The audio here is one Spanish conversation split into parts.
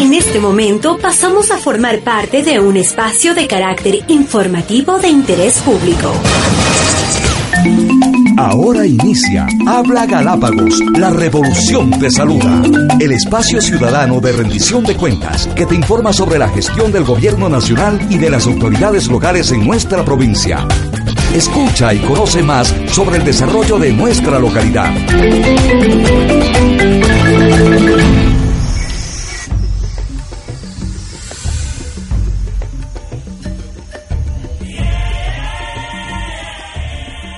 En este momento pasamos a formar parte de un espacio de carácter informativo de interés público. Ahora inicia Habla Galápagos, la revolución te saluda. El espacio ciudadano de rendición de cuentas que te informa sobre la gestión del gobierno nacional y de las autoridades locales en nuestra provincia. Escucha y conoce más sobre el desarrollo de nuestra localidad.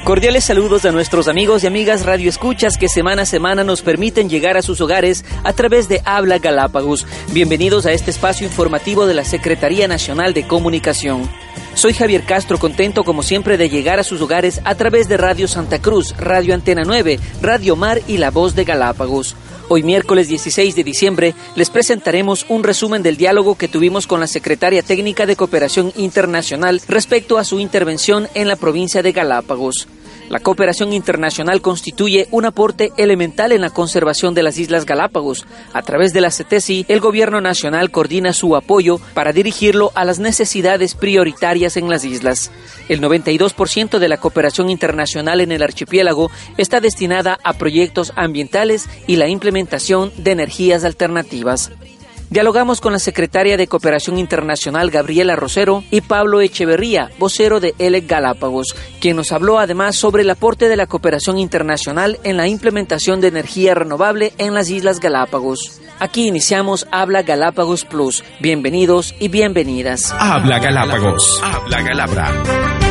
Cordiales saludos a nuestros amigos y amigas Radio Escuchas que semana a semana nos permiten llegar a sus hogares a través de Habla Galápagos. Bienvenidos a este espacio informativo de la Secretaría Nacional de Comunicación. Soy Javier Castro, contento como siempre de llegar a sus hogares a través de Radio Santa Cruz, Radio Antena 9, Radio Mar y La Voz de Galápagos. Hoy miércoles 16 de diciembre les presentaremos un resumen del diálogo que tuvimos con la Secretaria Técnica de Cooperación Internacional respecto a su intervención en la provincia de Galápagos. La cooperación internacional constituye un aporte elemental en la conservación de las Islas Galápagos. A través de la CETESI, el Gobierno Nacional coordina su apoyo para dirigirlo a las necesidades prioritarias en las islas. El 92% de la cooperación internacional en el archipiélago está destinada a proyectos ambientales y la implementación de energías alternativas. Dialogamos con la secretaria de Cooperación Internacional Gabriela Rosero y Pablo Echeverría, vocero de ELEC Galápagos, quien nos habló además sobre el aporte de la cooperación internacional en la implementación de energía renovable en las Islas Galápagos. Aquí iniciamos Habla Galápagos Plus. Bienvenidos y bienvenidas. Habla Galápagos. Habla Galápagos.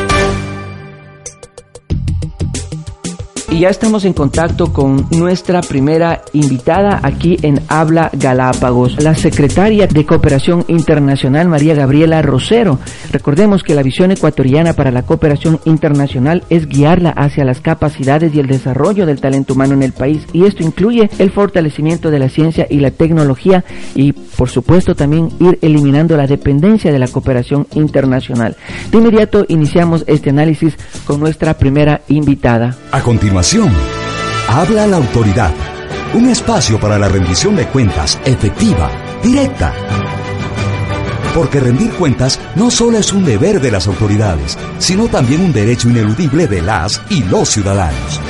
Y ya estamos en contacto con nuestra primera invitada aquí en Habla Galápagos, la secretaria de Cooperación Internacional María Gabriela Rosero. Recordemos que la visión ecuatoriana para la cooperación internacional es guiarla hacia las capacidades y el desarrollo del talento humano en el país y esto incluye el fortalecimiento de la ciencia y la tecnología y por supuesto también ir eliminando la dependencia de la cooperación internacional. De inmediato iniciamos este análisis con nuestra primera invitada. A continuación habla la autoridad. Un espacio para la rendición de cuentas efectiva, directa. Porque rendir cuentas no solo es un deber de las autoridades, sino también un derecho ineludible de las y los ciudadanos.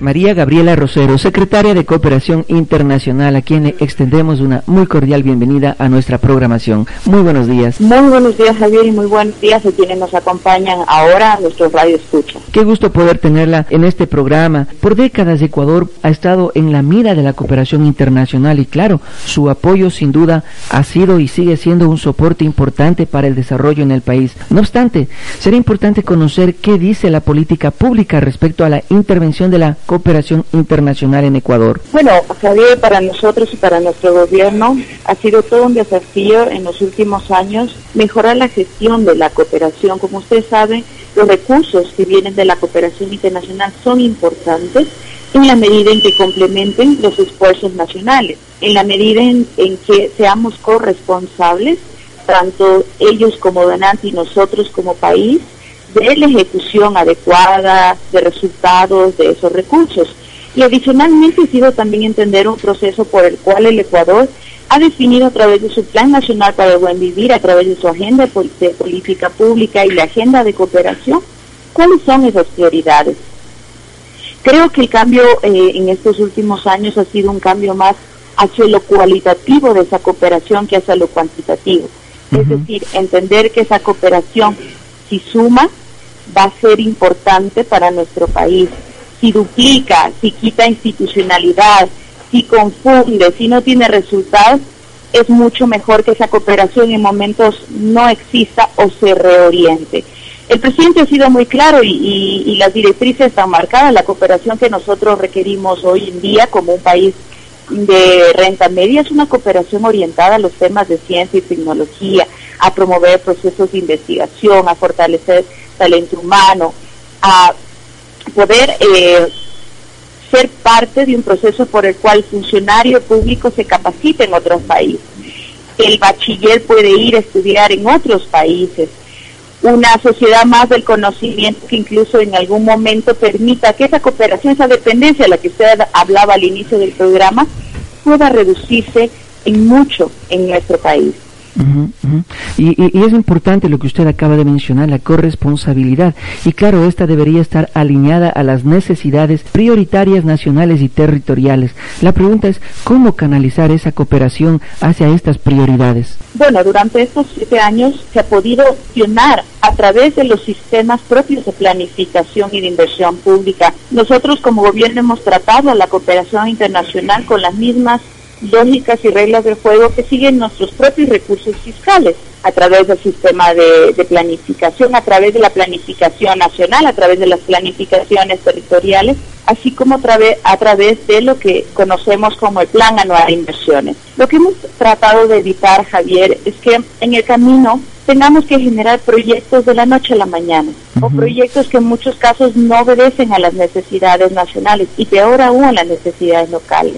María Gabriela Rosero, secretaria de Cooperación Internacional, a quien extendemos una muy cordial bienvenida a nuestra programación. Muy buenos días. Muy buenos días, Javier, y muy buenos días a quienes nos acompañan ahora a nuestro radio escucha. Qué gusto poder tenerla en este programa. Por décadas Ecuador ha estado en la mira de la cooperación internacional y claro, su apoyo sin duda ha sido y sigue siendo un soporte importante para el desarrollo en el país. No obstante, será importante conocer qué dice la política pública respecto a la intervención de la cooperación internacional en Ecuador? Bueno, Javier, para nosotros y para nuestro gobierno ha sido todo un desafío en los últimos años mejorar la gestión de la cooperación. Como usted sabe, los recursos que vienen de la cooperación internacional son importantes en la medida en que complementen los esfuerzos nacionales, en la medida en, que seamos corresponsables, tanto ellos como donantes y nosotros como país, de la ejecución adecuada de resultados de esos recursos. Y adicionalmente ha sido también entender un proceso por el cual el Ecuador ha definido a través de su Plan Nacional para el Buen Vivir, a través de su agenda de política pública y la agenda de cooperación, cuáles son esas prioridades. Creo que el cambio eh, en estos últimos años ha sido un cambio más hacia lo cualitativo de esa cooperación que hacia lo cuantitativo. Es decir, entender que esa cooperación si suma, va a ser importante para nuestro país. Si duplica, si quita institucionalidad, si confunde, si no tiene resultados, es mucho mejor que esa cooperación en momentos no exista o se reoriente. El presidente ha sido muy claro y, las directrices están marcadas. La cooperación que nosotros requerimos hoy en día como un país de renta media es una cooperación orientada a los temas de ciencia y tecnología, a promover procesos de investigación, a fortalecer talento humano, a poder eh, ser parte de un proceso por el cual funcionario público se capacite en otros países. El bachiller puede ir a estudiar en otros países. Una sociedad más del conocimiento que incluso en algún momento permita que esa cooperación, esa dependencia de la que usted hablaba al inicio del programa, pueda reducirse en mucho en nuestro país. Y, es importante lo que usted acaba de mencionar, la corresponsabilidad. Y claro, esta debería estar alineada a las necesidades prioritarias nacionales y territoriales. La pregunta es, ¿cómo canalizar esa cooperación hacia estas prioridades? Bueno, durante estos siete años se ha podido accionar a través de los sistemas propios de planificación y de inversión pública. Nosotros como gobierno hemos tratado la cooperación internacional con las mismas lógicas y reglas del juego que siguen nuestros propios recursos fiscales a través del sistema de, planificación, a través de la planificación nacional, a través de las planificaciones territoriales, así como a través, a través de lo que conocemos como el Plan Anual de Inversiones. Lo que hemos tratado de evitar, Javier, es que en el camino tengamos que generar proyectos de la noche a la mañana o proyectos que en muchos casos no obedecen a las necesidades nacionales y peor aún a las necesidades locales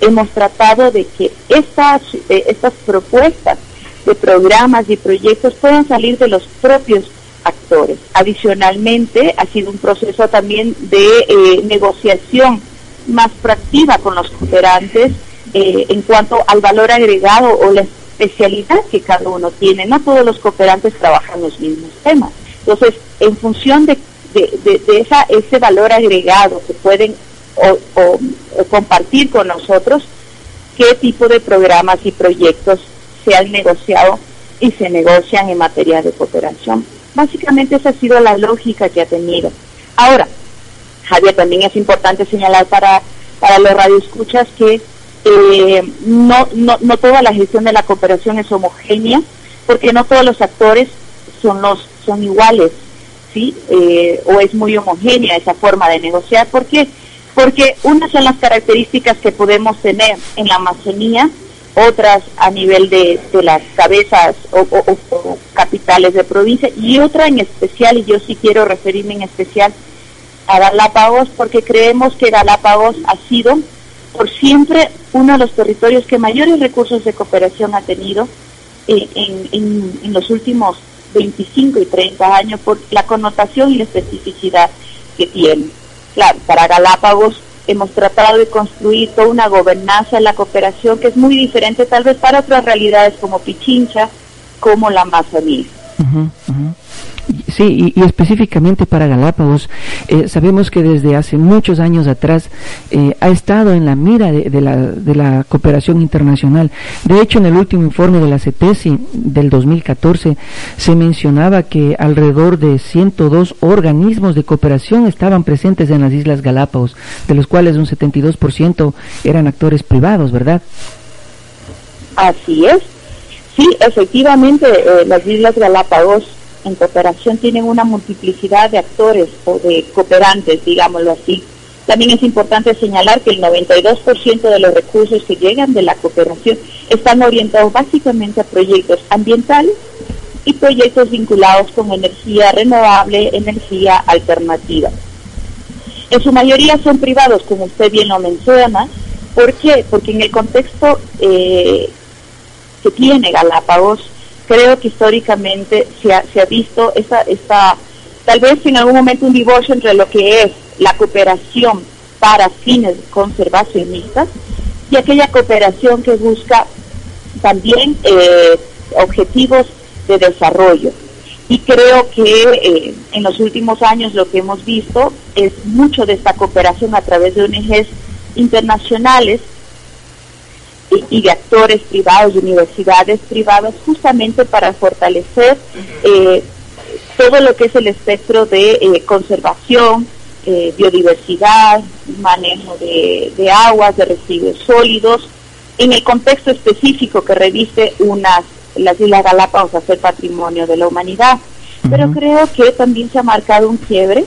hemos tratado de que estas, eh, estas propuestas de programas y proyectos puedan salir de los propios actores. Adicionalmente, ha sido un proceso también de eh, negociación más proactiva con los cooperantes eh, en cuanto al valor agregado o la especialidad que cada uno tiene. No todos los cooperantes trabajan los mismos temas. Entonces, en función de, de, de esa, ese valor agregado que pueden o, compartir con nosotros qué tipo de programas y proyectos se han negociado y se negocian en materia de cooperación. Básicamente esa ha sido la lógica que ha tenido. Ahora, Javier, también es importante señalar para, para los radioescuchas que eh, no, no, no toda la gestión de la cooperación es homogénea, porque no todos los actores son, los, son iguales, ¿sí? Eh, o es muy homogénea esa forma de negociar. ¿Por qué? Porque unas son las características que podemos tener en la Amazonía, otras a nivel de, las cabezas o, capitales de provincia y otra en especial, y yo sí quiero referirme en especial a Galápagos, porque creemos que Galápagos ha sido por siempre uno de los territorios que mayores recursos de cooperación ha tenido eh, en, en los últimos 25 y 30 años por la connotación y la especificidad que tiene. Claro, para Galápagos hemos tratado de construir toda una gobernanza de la cooperación que es muy diferente tal vez para otras realidades como Pichincha, como la Amazonía. Sí, y, específicamente para Galápagos, eh, sabemos que desde hace muchos años atrás eh, ha estado en la mira de, la, de, la, cooperación internacional. De hecho, en el último informe de la CETESI del 2014 se mencionaba que alrededor de 102 organismos de cooperación estaban presentes en las Islas Galápagos, de los cuales un 72% eran actores privados, ¿verdad? Así es. Sí, efectivamente, eh, las Islas Galápagos en cooperación tienen una multiplicidad de actores o de cooperantes, digámoslo así. También es importante señalar que el 92% de los recursos que llegan de la cooperación están orientados básicamente a proyectos ambientales y proyectos vinculados con energía renovable, energía alternativa. En su mayoría son privados, como usted bien lo menciona. ¿Por qué? Porque en el contexto eh, que tiene Galápagos, creo que históricamente se ha, se ha visto esa, esa, tal vez en algún momento un divorcio entre lo que es la cooperación para fines conservacionistas y aquella cooperación que busca también eh, objetivos de desarrollo. Y creo que eh, en los últimos años lo que hemos visto es mucho de esta cooperación a través de ONGs internacionales y, de actores privados, de universidades privadas, justamente para fortalecer eh, todo lo que es el espectro de eh, conservación, eh, biodiversidad, manejo de, aguas, de residuos sólidos, en el contexto específico que reviste unas, las Islas Galápagos a ser patrimonio de la humanidad. Pero creo que también se ha marcado un quiebre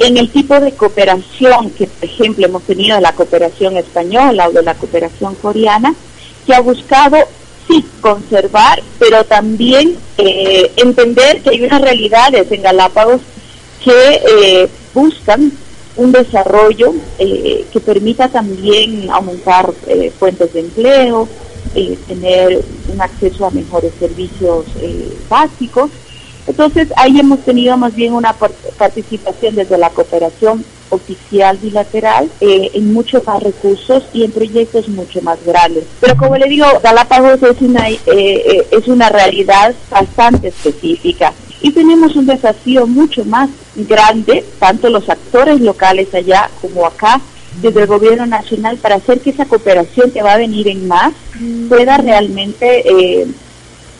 en el tipo de cooperación que, por ejemplo, hemos tenido de la cooperación española o de la cooperación coreana, que ha buscado, sí, conservar, pero también eh, entender que hay unas realidades en Galápagos que eh, buscan un desarrollo eh, que permita también aumentar fuentes de empleo, tener un acceso a mejores servicios básicos entonces ahí hemos tenido más bien una participación desde la cooperación oficial bilateral eh, en muchos más recursos y en proyectos mucho más grandes. Pero como le digo, Galápagos es una, eh, eh, es una realidad bastante específica y tenemos un desafío mucho más grande, tanto los actores locales allá como acá, desde el gobierno nacional, para hacer que esa cooperación que va a venir en más pueda realmente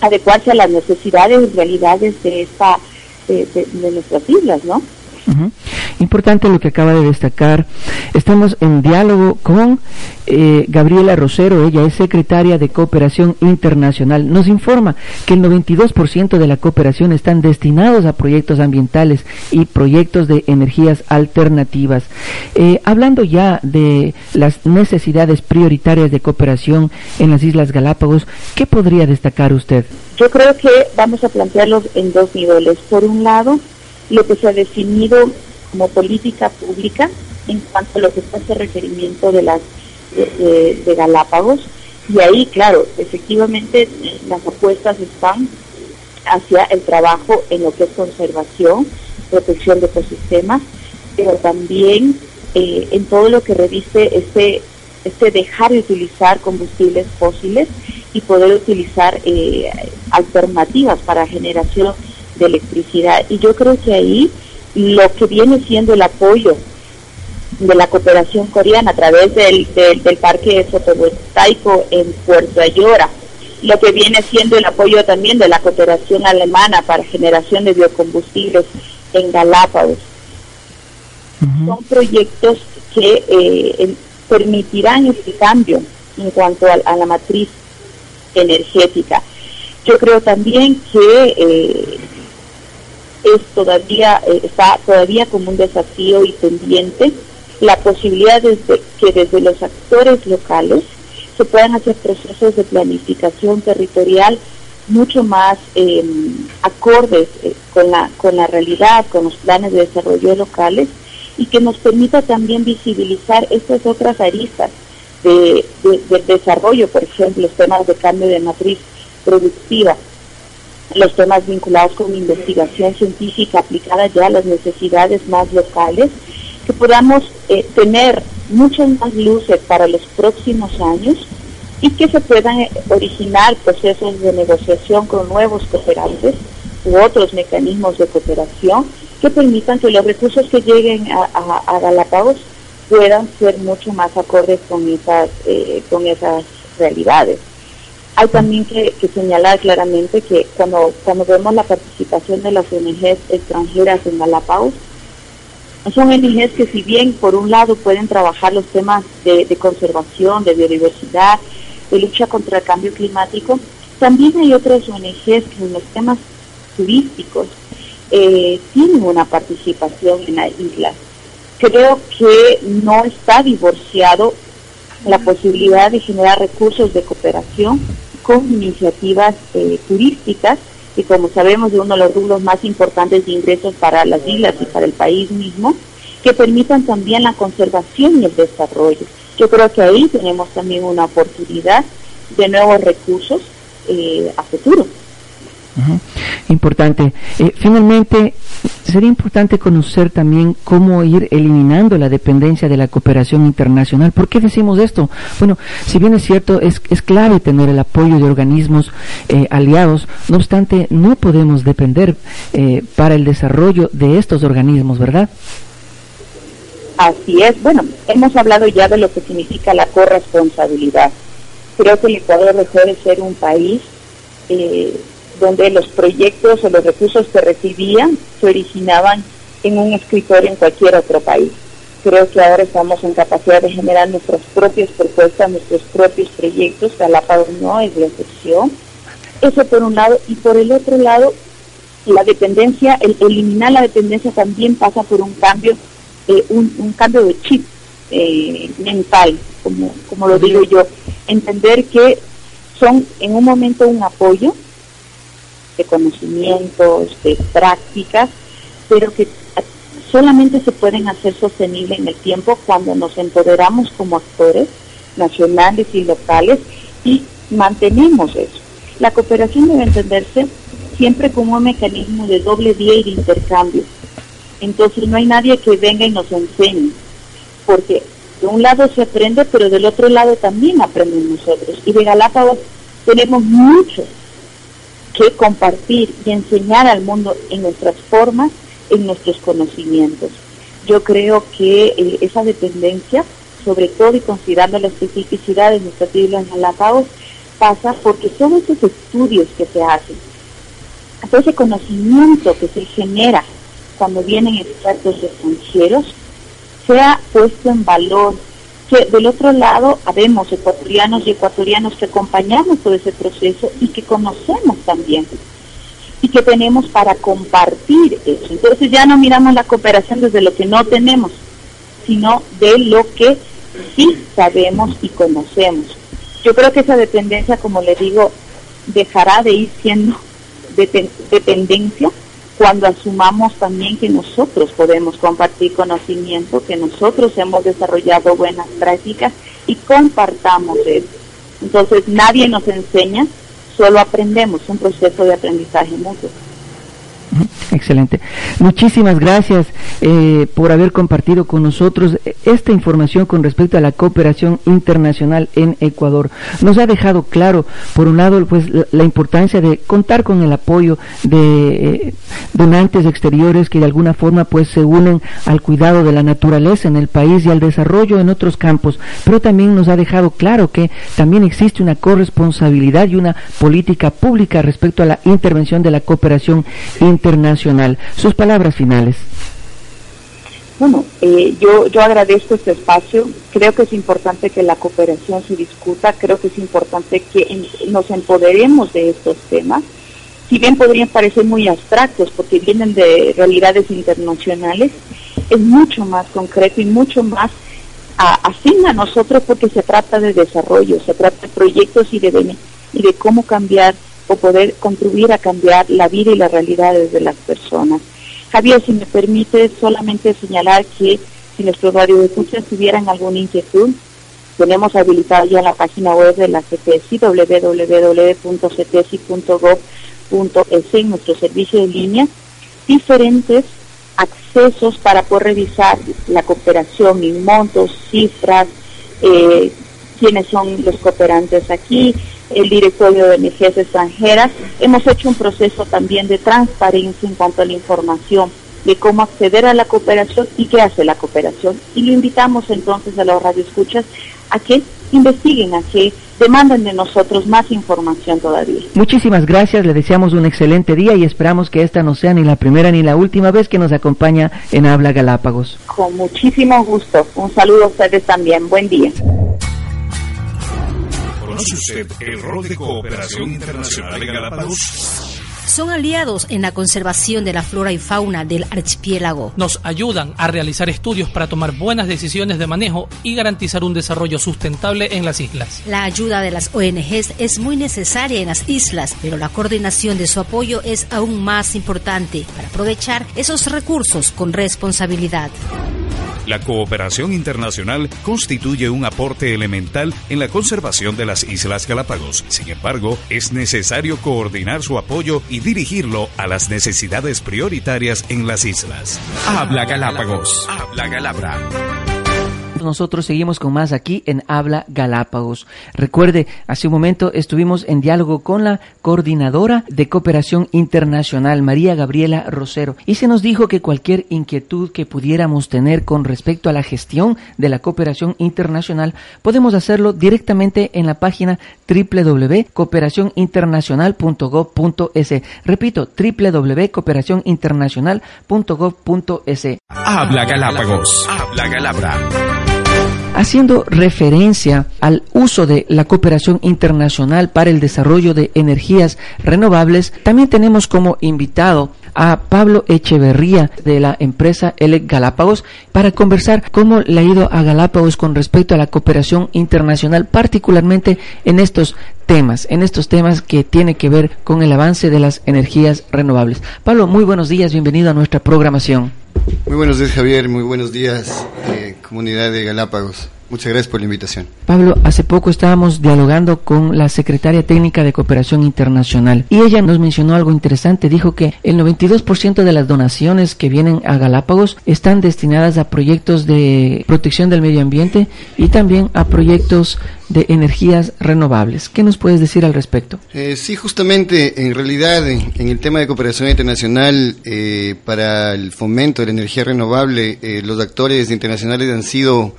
adecuarse a las necesidades y realidades de esta de, nuestras islas, ¿no? Importante lo que acaba de destacar. Estamos en diálogo con eh, Gabriela Rosero, ella es secretaria de Cooperación Internacional. Nos informa que el 92% de la cooperación están destinados a proyectos ambientales y proyectos de energías alternativas. Eh, hablando ya de las necesidades prioritarias de cooperación en las Islas Galápagos, ¿qué podría destacar usted? Yo creo que vamos a plantearlos en dos niveles. Por un lado, lo que se ha definido como política pública en cuanto a lo que es el requerimiento de las de, Galápagos. Y ahí claro efectivamente las apuestas están hacia el trabajo en lo que es conservación protección de ecosistemas pero también eh, en todo lo que reviste este este dejar de utilizar combustibles fósiles y poder utilizar eh, alternativas para generación de electricidad. Y yo creo que ahí lo que viene siendo el apoyo de la cooperación coreana a través del, del, parque fotovoltaico en Puerto Ayora, lo que viene siendo el apoyo también de la cooperación alemana para generación de biocombustibles en Galápagos. Son proyectos que eh, permitirán este cambio en cuanto a, la matriz energética. Yo creo también que eh, es todavía eh, está todavía como un desafío y pendiente la posibilidad de que desde los actores locales se puedan hacer procesos de planificación territorial mucho más em, acordes eh, con la con la realidad, con los planes de desarrollo locales y que nos permita también visibilizar estas otras aristas de, de desarrollo, por ejemplo, los temas de cambio de matriz productiva, los temas vinculados con investigación científica aplicada ya a las necesidades más locales, que podamos eh, tener muchas más luces para los próximos años y que se puedan eh, originar procesos de negociación con nuevos cooperantes u otros mecanismos de cooperación que permitan que los recursos que lleguen a, Galápagos puedan ser mucho más acordes con esas, eh, con esas realidades. Hay también que, señalar claramente que cuando, cuando vemos la participación de las ONGs extranjeras en Galápagos, son ONGs que si bien por un lado pueden trabajar los temas de, conservación, de biodiversidad, de lucha contra el cambio climático, también hay otras ONGs que en los temas turísticos eh, tienen una participación en la isla. Creo que no está divorciado la posibilidad de generar recursos de cooperación con iniciativas eh, turísticas, que como sabemos es uno de los rubros más importantes de ingresos para las islas y para el país mismo, que permitan también la conservación y el desarrollo. Yo creo que ahí tenemos también una oportunidad de nuevos recursos eh, a futuro. Importante. Eh, finalmente, sería importante conocer también cómo ir eliminando la dependencia de la cooperación internacional. ¿Por qué decimos esto? Bueno, si bien es cierto, es, es clave tener el apoyo de organismos eh, aliados, no obstante, no podemos depender eh, para el desarrollo de estos organismos, ¿verdad? Así es. Bueno, hemos hablado ya de lo que significa la corresponsabilidad. Creo que el Ecuador dejó de ser un país eh, donde los proyectos o los recursos que recibían se originaban en un escritorio en cualquier otro país. Creo que ahora estamos en capacidad de generar nuestras propias propuestas, nuestros propios proyectos, Galápagos no es la excepción. Eso por un lado, y por el otro lado, la dependencia, el eliminar la dependencia también pasa por un cambio, eh, un, cambio de chip eh, mental, como, como lo digo yo, entender que son en un momento un apoyo, de conocimientos, de prácticas, pero que solamente se pueden hacer sostenibles en el tiempo cuando nos empoderamos como actores nacionales y locales y mantenemos eso. La cooperación debe entenderse siempre como un mecanismo de doble vía y de intercambio. Entonces no hay nadie que venga y nos enseñe, porque de un lado se aprende, pero del otro lado también aprenden nosotros. Y de Galápagos tenemos mucho que compartir y enseñar al mundo en nuestras formas, en nuestros conocimientos. Yo creo que eh, esa dependencia, sobre todo y considerando la especificidad de nuestras islas Galápagos, pasa porque todos esos estudios que se hacen, todo ese conocimiento que se genera cuando vienen expertos extranjeros, sea puesto en valor, del otro lado habemos ecuatorianos y ecuatorianos que acompañamos todo ese proceso y que conocemos también y que tenemos para compartir eso. Entonces ya no miramos la cooperación desde lo que no tenemos, sino de lo que sí sabemos y conocemos. Yo creo que esa dependencia, como le digo, dejará de ir siendo dependencia cuando asumamos también que nosotros podemos compartir conocimiento, que nosotros hemos desarrollado buenas prácticas y compartamos eso. Entonces nadie nos enseña, solo aprendemos, un proceso de aprendizaje mutuo. Excelente. Muchísimas gracias eh, por haber compartido con nosotros esta información con respecto a la cooperación internacional en Ecuador. Nos ha dejado claro, por un lado, pues la, importancia de contar con el apoyo de eh, donantes exteriores que de alguna forma pues se unen al cuidado de la naturaleza en el país y al desarrollo en otros campos, pero también nos ha dejado claro que también existe una corresponsabilidad y una política pública respecto a la intervención de la cooperación internacional sus palabras finales. Bueno, eh, yo, yo agradezco este espacio. Creo que es importante que la cooperación se discuta. Creo que es importante que nos empoderemos de estos temas. Si bien podrían parecer muy abstractos porque vienen de realidades internacionales, es mucho más concreto y mucho más afín a nosotros porque se trata de desarrollo, se trata de proyectos y de, y de cómo cambiar o poder contribuir a cambiar la vida y las realidades de las personas. Javier, si me permite solamente señalar que si nuestros radioescuchas tuvieran alguna inquietud, tenemos habilitada ya la página web de la CTSI, www.ctsi.gov.es, en nuestro servicio de línea, diferentes accesos para poder revisar la cooperación en montos, cifras, eh, quiénes son los cooperantes aquí, el directorio de energías extranjeras. Hemos hecho un proceso también de transparencia en cuanto a la información de cómo acceder a la cooperación y qué hace la cooperación. Y lo invitamos entonces a los radioescuchas a que investiguen, a que demanden de nosotros más información todavía. Muchísimas gracias, le deseamos un excelente día y esperamos que esta no sea ni la primera ni la última vez que nos acompaña en Habla Galápagos. Con muchísimo gusto. Un saludo a ustedes también. Buen día. ¿Conoce usted el rol de cooperación internacional en Galápagos? Son aliados en la conservación de la flora y fauna del archipiélago. Nos ayudan a realizar estudios para tomar buenas decisiones de manejo y garantizar un desarrollo sustentable en las islas. La ayuda de las ONGs es muy necesaria en las islas, pero la coordinación de su apoyo es aún más importante para aprovechar esos recursos con responsabilidad. La cooperación internacional constituye un aporte elemental en la conservación de las Islas Galápagos. Sin embargo, es necesario coordinar su apoyo y dirigirlo a las necesidades prioritarias en las islas. Habla Galápagos. Habla Nosotros seguimos con más aquí en Habla Galápagos. Recuerde, hace un momento estuvimos en diálogo con la coordinadora de cooperación internacional, María Gabriela Rosero, y se nos dijo que cualquier inquietud que pudiéramos tener con respecto a la gestión de la cooperación internacional, podemos hacerlo directamente en la página www.cooperacioninternacional.gov.es. Repito, www.cooperacioninternacional.gov.es. Habla Galápagos. Habla Galabra haciendo referencia al uso de la cooperación internacional para el desarrollo de energías renovables, también tenemos como invitado a Pablo Echeverría de la empresa Elec Galápagos para conversar cómo le ha ido a Galápagos con respecto a la cooperación internacional, particularmente en estos temas, en estos temas que tienen que ver con el avance de las energías renovables. Pablo, muy buenos días, bienvenido a nuestra programación. Muy buenos días Javier, muy buenos días eh, comunidad de Galápagos. Muchas gracias por la invitación. Pablo, hace poco estábamos dialogando con la secretaria técnica de Cooperación Internacional y ella nos mencionó algo interesante. Dijo que el 92% de las donaciones que vienen a Galápagos están destinadas a proyectos de protección del medio ambiente y también a proyectos de energías renovables. ¿Qué nos puedes decir al respecto? Eh, sí, justamente, en realidad, en, el tema de cooperación internacional eh, para el fomento de la energía renovable, eh, los actores internacionales han sido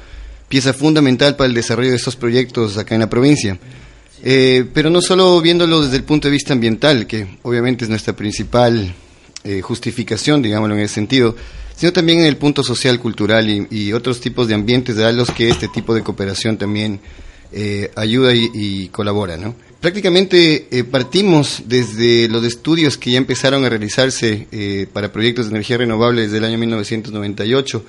pieza fundamental para el desarrollo de estos proyectos acá en la provincia. Eh, pero no solo viéndolo desde el punto de vista ambiental, que obviamente es nuestra principal eh, justificación, digámoslo en ese sentido, sino también en el punto social, cultural y, otros tipos de ambientes a los que este tipo de cooperación también eh, ayuda y, colabora. ¿no? Prácticamente partimos desde los estudios que ya empezaron a realizarse para proyectos de energía renovable desde el año 1998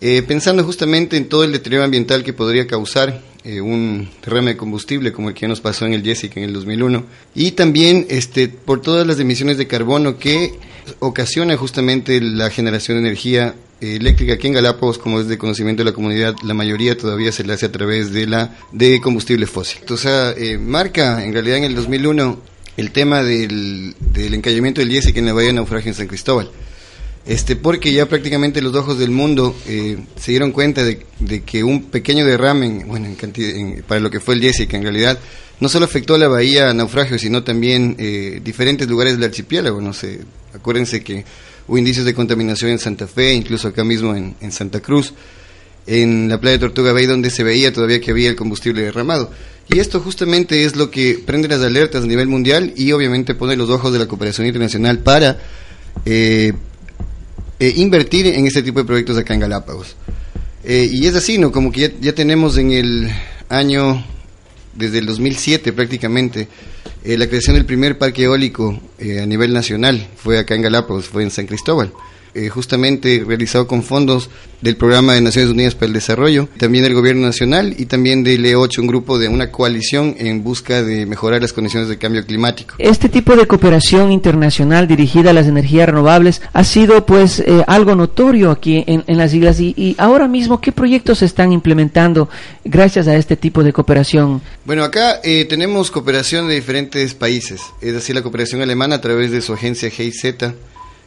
eh, pensando justamente en todo el deterioro ambiental que podría causar eh, un derrame de combustible como el que nos pasó en el Jessica en el 2001 y también este, por todas las emisiones de carbono que ocasiona justamente la generación de energía eh, eléctrica aquí en Galápagos, como es de conocimiento de la comunidad, la mayoría todavía se le hace a través de la de combustible fósil. O sea, marca en realidad en el 2001 el tema del, del encallamiento del Jessica en la bahía de naufragio en San Cristóbal este, porque ya prácticamente los ojos del mundo eh, se dieron cuenta de, que un pequeño derrame, bueno, en para lo que fue el Jessica, en realidad, no solo afectó a la bahía naufragio, sino también eh, diferentes lugares del archipiélago. No sé, acuérdense que hubo indicios de contaminación en Santa Fe, incluso acá mismo en, en Santa Cruz, en la playa de Tortuga Bay, donde se veía todavía que había el combustible derramado. Y esto justamente es lo que prende las alertas a nivel mundial y obviamente pone los ojos de la cooperación internacional para eh, eh, invertir en este tipo de proyectos acá en Galápagos. Eh, y es así, ¿no? Como que ya, tenemos en el año, desde el 2007 prácticamente, eh, la creación del primer parque eólico a nivel nacional, fue acá en Galápagos, fue en San Cristóbal. Eh, justamente realizado con fondos del Programa de Naciones Unidas para el Desarrollo, también del Gobierno Nacional y también del E8, un grupo de una coalición en busca de mejorar las condiciones de cambio climático. Este tipo de cooperación internacional dirigida a las energías renovables ha sido pues eh, algo notorio aquí en, las islas y, ahora mismo qué proyectos se están implementando gracias a este tipo de cooperación. Bueno, acá eh, tenemos cooperación de diferentes países, es decir, la cooperación alemana a través de su agencia GIZ,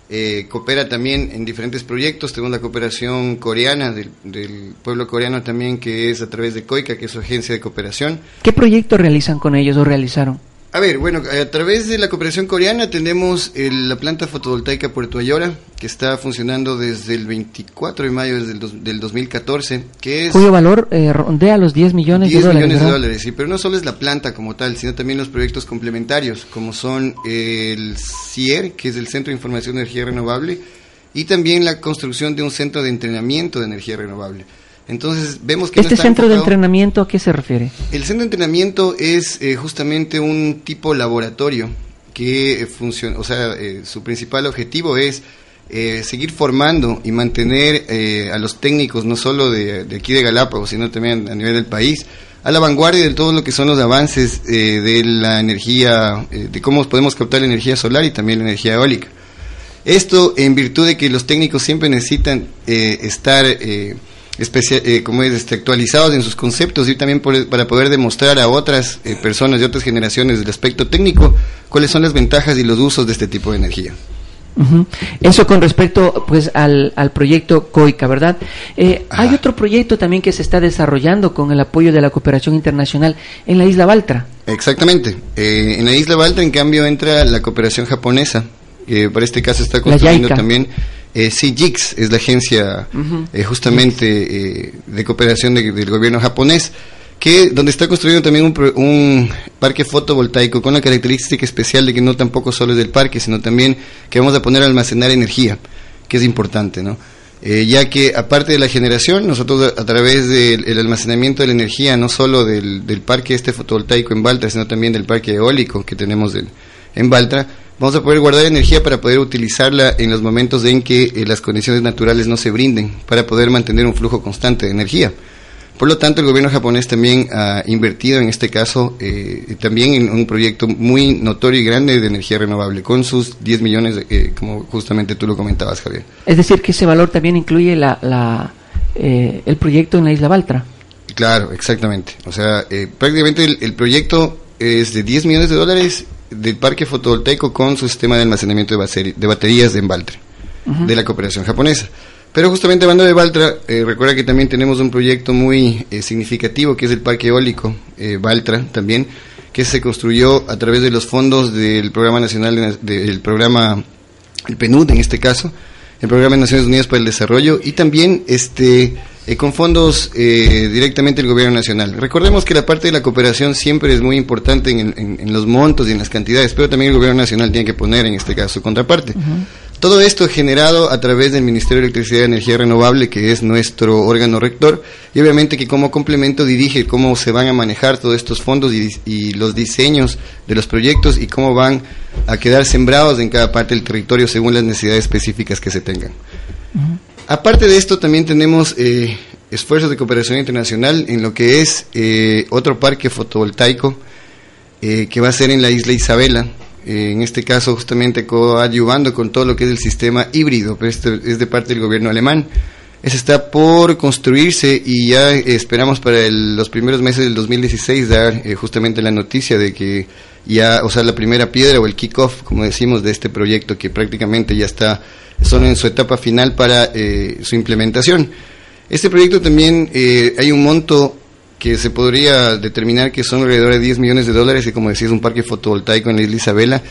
eh, coopera también en diferentes proyectos. Tenemos la cooperación coreana del, pueblo coreano también, que es a través de COICA, que es su agencia de cooperación. ¿Qué proyectos realizan con ellos o realizaron? A ver, bueno, a través de la cooperación coreana tenemos la planta fotovoltaica Puerto Ayora, que está funcionando desde el 24 de mayo del, 2014, que es... Cuyo valor eh, rondea los 10 millones de dólares. millones de dólares, sí, pero no solo es la planta como tal, sino también los proyectos complementarios, como son el CIER, que es el Centro de Información de Energía Renovable, y también la construcción de un centro de entrenamiento de energía renovable. Entonces vemos que... ¿Este centro de entrenamiento a qué se refiere? El centro de entrenamiento es eh, justamente un tipo laboratorio que funciona, o sea, eh, su principal objetivo es eh, seguir formando y mantener a los técnicos, no solo de, aquí de Galápagos, sino también a nivel del país, a la vanguardia de todo lo que son los avances de la energía, de cómo podemos captar la energía solar y también la energía eólica. Esto en virtud de que los técnicos siempre necesitan estar eh, como es, este, actualizados en sus conceptos y también para poder demostrar a otras eh, personas de otras generaciones del aspecto técnico cuáles son las ventajas y los usos de este tipo de energía. Eso con respecto pues al, al proyecto COICA, ¿verdad? Eh, hay otro proyecto también que se está desarrollando con el apoyo de la cooperación internacional en la isla Baltra. Exactamente. en la isla Baltra, en cambio, entra la cooperación japonesa, que para este caso está construyendo también eh, CGIX es la agencia eh, justamente eh, de cooperación del gobierno japonés, que donde está construyendo también un, parque fotovoltaico con la característica especial de que no tampoco solo es del parque, sino también que vamos a poner a almacenar energía, que es importante, ¿no? Eh, ya que aparte de la generación, nosotros a, través del almacenamiento de la energía, no solo del, del, parque este fotovoltaico en Baltra, sino también del parque eólico que tenemos en Baltra, vamos a poder guardar energía para poder utilizarla en los momentos en que eh, las condiciones naturales no se brinden, para poder mantener un flujo constante de energía. Por lo tanto, el gobierno japonés también ha invertido en este caso eh, también en un proyecto muy notorio y grande de energía renovable, con sus 10 millones, eh, como justamente tú lo comentabas, Javier. Es decir, que ese valor también incluye la, el proyecto en la isla Baltra. Claro, exactamente. O sea, eh, prácticamente el, proyecto es de 10 millones de dólares del parque fotovoltaico con su sistema de almacenamiento de, de baterías de Embaltre, de la cooperación japonesa. Pero justamente hablando de Valtra, eh, recuerda que también tenemos un proyecto muy eh, significativo que es el parque eólico eh, Valtra también, que se construyó a través de los fondos del Programa Nacional, del programa, el PNUD en este caso, el Programa de Naciones Unidas para el Desarrollo y también este eh, con fondos eh, directamente del gobierno nacional. Recordemos que la parte de la cooperación siempre es muy importante en, los montos y en las cantidades, pero también el gobierno nacional tiene que poner en este caso contraparte. Todo esto generado a través del Ministerio de Electricidad y Energía Renovable, que es nuestro órgano rector, y obviamente que como complemento dirige cómo se van a manejar todos estos fondos y, los diseños de los proyectos y cómo van a quedar sembrados en cada parte del territorio según las necesidades específicas que se tengan. Aparte de esto, también tenemos eh, esfuerzos de cooperación internacional en lo que es eh, otro parque fotovoltaico eh, que va a ser en la isla Isabela. en este caso, justamente coadyuvando con todo lo que es el sistema híbrido, pero este es de parte del gobierno alemán. Ese está por construirse y ya esperamos para los primeros meses del 2016 dar justamente la noticia de que ya, o sea, la primera piedra o el kick-off, como decimos, de este proyecto que prácticamente ya está son en su etapa final para eh, su implementación. Este proyecto también eh, hay un monto que se podría determinar que son alrededor de 10 millones de dólares y como decía es un parque fotovoltaico en la isla Isabela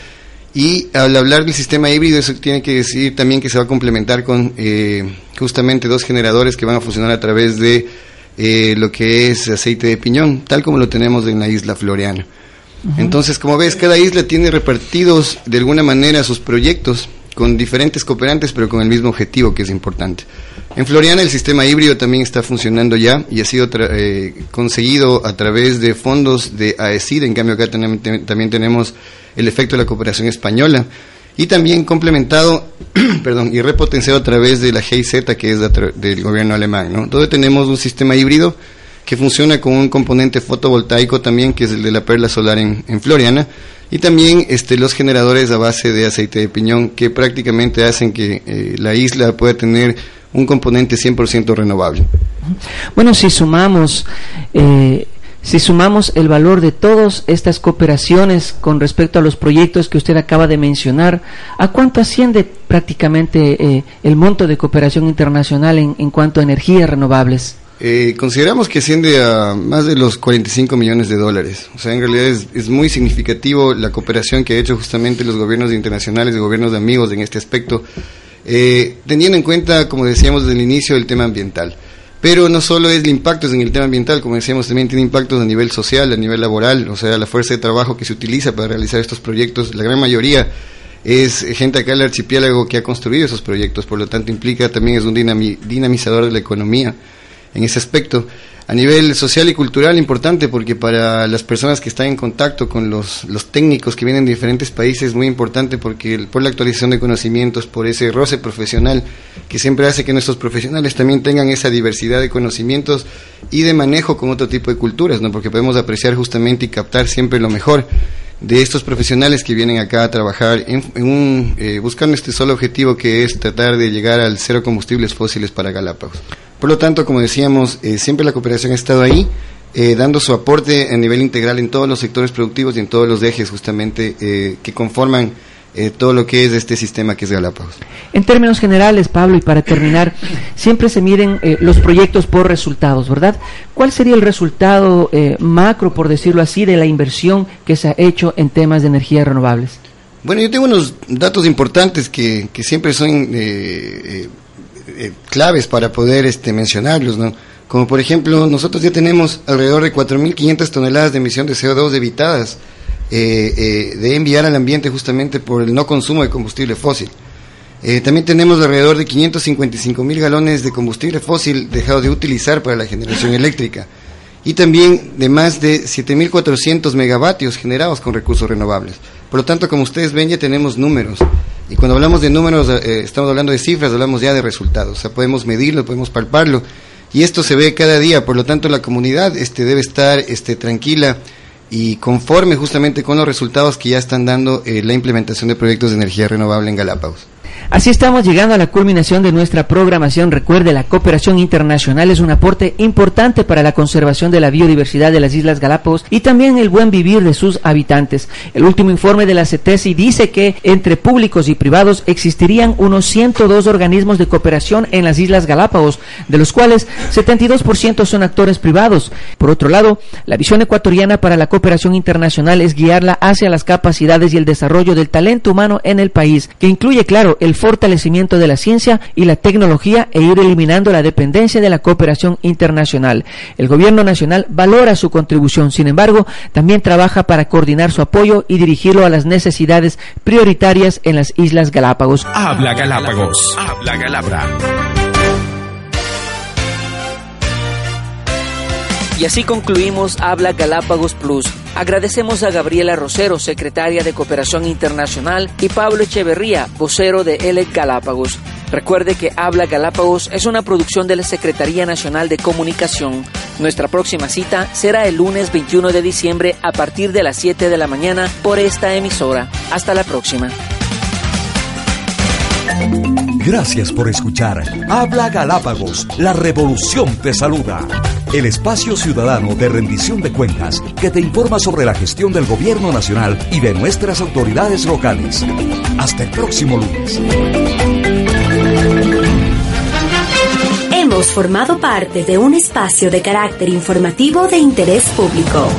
y al hablar del sistema híbrido eso tiene que decir también que se va a complementar con eh, justamente dos generadores que van a funcionar a través de lo que es aceite de piñón tal como lo tenemos en la isla Floreana. Entonces, como ves, cada isla tiene repartidos de alguna manera sus proyectos con diferentes cooperantes, pero con el mismo objetivo, que es importante. En Floriana el sistema híbrido también está funcionando ya y ha sido eh, conseguido a través de fondos de AECID, en cambio acá también tenemos el efecto de la cooperación española y también complementado perdón, y repotenciado a través de la GIZ, que es del gobierno alemán. ¿no? Donde tenemos un sistema híbrido que funciona con un componente fotovoltaico también, que es el de la perla solar en, en Floriana, y también este, los generadores a base de aceite de piñón que prácticamente hacen que eh, la isla pueda tener un componente 100% renovable. Bueno, si sumamos eh, si sumamos el valor de todas estas cooperaciones con respecto a los proyectos que usted acaba de mencionar, ¿a cuánto asciende prácticamente eh, el monto de cooperación internacional en, en cuanto a energías renovables? Eh, consideramos que asciende a más de los 45 millones de dólares. O sea, en realidad es, muy significativo la cooperación que ha hecho justamente los gobiernos internacionales y gobiernos de amigos en este aspecto, eh, teniendo en cuenta, como decíamos desde el inicio, el tema ambiental. Pero no solo es el impacto en el tema ambiental, como decíamos, también tiene impactos a nivel social, a nivel laboral, o sea, la fuerza de trabajo que se utiliza para realizar estos proyectos, la gran mayoría es gente acá del archipiélago que ha construido esos proyectos, por lo tanto implica también es un dinamizador de la economía en ese aspecto. A nivel social y cultural importante porque para las personas que están en contacto con los, técnicos que vienen de diferentes países es muy importante porque por la actualización de conocimientos, por ese roce profesional que siempre hace que nuestros profesionales también tengan esa diversidad de conocimientos y de manejo con otro tipo de culturas, ¿no? porque podemos apreciar justamente y captar siempre lo mejor de estos profesionales que vienen acá a trabajar en, un, eh, buscando este solo objetivo que es tratar de llegar al cero combustibles fósiles para Galápagos. Por lo tanto, como decíamos, eh, siempre la cooperación ha estado ahí, eh, dando su aporte a nivel integral en todos los sectores productivos y en todos los ejes justamente eh, que conforman todo lo que es este sistema que es Galápagos. En términos generales, Pablo, y para terminar, siempre se miden los proyectos por resultados, ¿verdad? ¿Cuál sería el resultado macro, por decirlo así, de la inversión que se ha hecho en temas de energías renovables? Bueno, yo tengo unos datos importantes que, que siempre son eh, claves para poder este, mencionarlos, ¿no? Como por ejemplo, nosotros ya tenemos alrededor de 4.500 toneladas de emisión de CO2 evitadas eh, eh, de enviar al ambiente justamente por el no consumo de combustible fósil. también tenemos alrededor de 555 mil galones de combustible fósil dejados de utilizar para la generación eléctrica y también de más de 7.400 megavatios generados con recursos renovables. Por lo tanto, como ustedes ven, ya tenemos números. Y cuando hablamos de números, eh, estamos hablando de cifras, hablamos ya de resultados. O sea, podemos medirlo, podemos palparlo. Y esto se ve cada día. Por lo tanto, la comunidad este, debe estar este, tranquila y conforme justamente con los resultados que ya están dando eh, la implementación de proyectos de energía renovable en Galápagos. Así estamos llegando a la culminación de nuestra programación. Recuerde, la cooperación internacional es un aporte importante para la conservación de la biodiversidad de las Islas Galápagos y también el buen vivir de sus habitantes. El último informe de la CETESI dice que entre públicos y privados existirían unos 102 organismos de cooperación en las Islas Galápagos, de los cuales 72% son actores privados. Por otro lado, la visión ecuatoriana para la cooperación internacional es guiarla hacia las capacidades y el desarrollo del talento humano en el país, que incluye, claro, el fortalecimiento de la ciencia y la tecnología e ir eliminando la dependencia de la cooperación internacional. El gobierno nacional valora su contribución, sin embargo, también trabaja para coordinar su apoyo y dirigirlo a las necesidades prioritarias en las Islas Galápagos. Habla Galápagos. Habla Galabra. Y así concluimos Habla Galápagos Plus. Agradecemos a Gabriela Rosero, secretaria de Cooperación Internacional, y Pablo Echeverría, vocero de ELEC Galápagos. Recuerde que Habla Galápagos es una producción de la Secretaría Nacional de Comunicación. Nuestra próxima cita será el lunes 21 de diciembre a partir de las 7 de la mañana por esta emisora. Hasta la próxima. Gracias por escuchar Habla Galápagos, la revolución te saluda. El espacio ciudadano de rendición de cuentas que te informa sobre la gestión del gobierno nacional y de nuestras autoridades locales. Hasta el próximo lunes. Hemos formado parte de un espacio de carácter informativo de interés público.